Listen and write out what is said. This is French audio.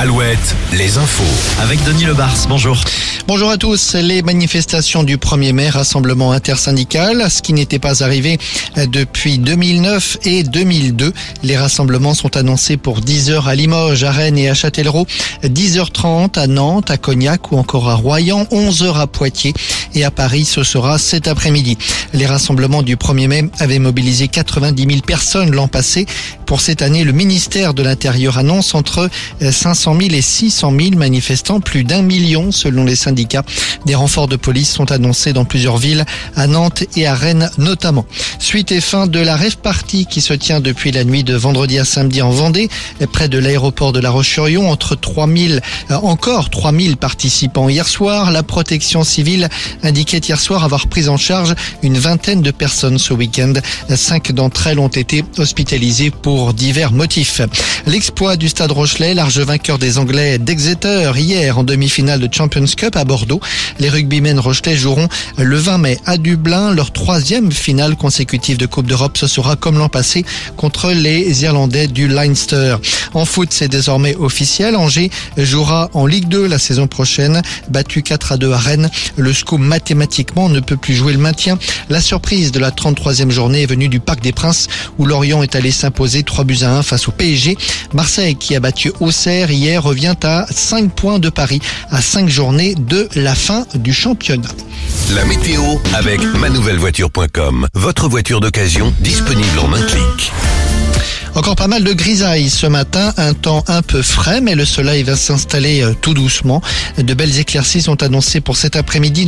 Alouette, les infos. Avec Denis Lebars, bonjour. Bonjour à tous. Les manifestations du 1er mai, rassemblement intersyndical, ce qui n'était pas arrivé depuis 2009 et 2002. Les rassemblements sont annoncés pour 10h à Limoges, à Rennes et à Châtellerault, 10h30 à Nantes, à Cognac ou encore à Royan, 11h à Poitiers et à Paris, ce sera cet après-midi. Les rassemblements du 1er mai avaient mobilisé 90 000 personnes l'an passé. Pour cette année, le ministère de l'Intérieur annonce entre 500 000 et 600 000 manifestants, plus d'un million selon les syndicats. Des renforts de police sont annoncés dans plusieurs villes, à Nantes et à Rennes notamment. Suite et fin de la rêve party qui se tient depuis la nuit de vendredi à samedi en Vendée, près de l'aéroport de La Roche-sur-Yon, entre 3000, euh, encore 3000 participants hier soir. La protection civile indiquait hier soir avoir pris en charge une vingtaine de personnes ce week-end. Cinq d'entre elles ont été hospitalisées pour divers motifs. L'exploit du Stade Rochelet, large vainqueur des Anglais d'Exeter hier en demi-finale de Champions Cup à Bordeaux. Les rugbymen Rochelet joueront le 20 mai à Dublin. Leur troisième finale consécutive de Coupe d'Europe. Ce sera comme l'an passé contre les Irlandais du Leinster. En foot, c'est désormais officiel. Angers jouera en Ligue 2 la saison prochaine. Battu 4 à 2 à Rennes. Le SCO mathématiquement ne peut plus jouer le maintien. La surprise de la 33e journée est venue du Parc des Princes où Lorient est allé s'imposer 3 buts à 1 face au PSG. Marseille qui a battu Auxerre hier revient à 5 points de Paris à 5 journées de la fin du championnat. La météo avec manouvellevoiture.com. Votre voiture d'occasion disponible en un clic. Encore pas mal de grisailles ce matin, un temps un peu frais, mais le soleil va s'installer euh, tout doucement. De belles éclaircies sont annoncées pour cet après-midi.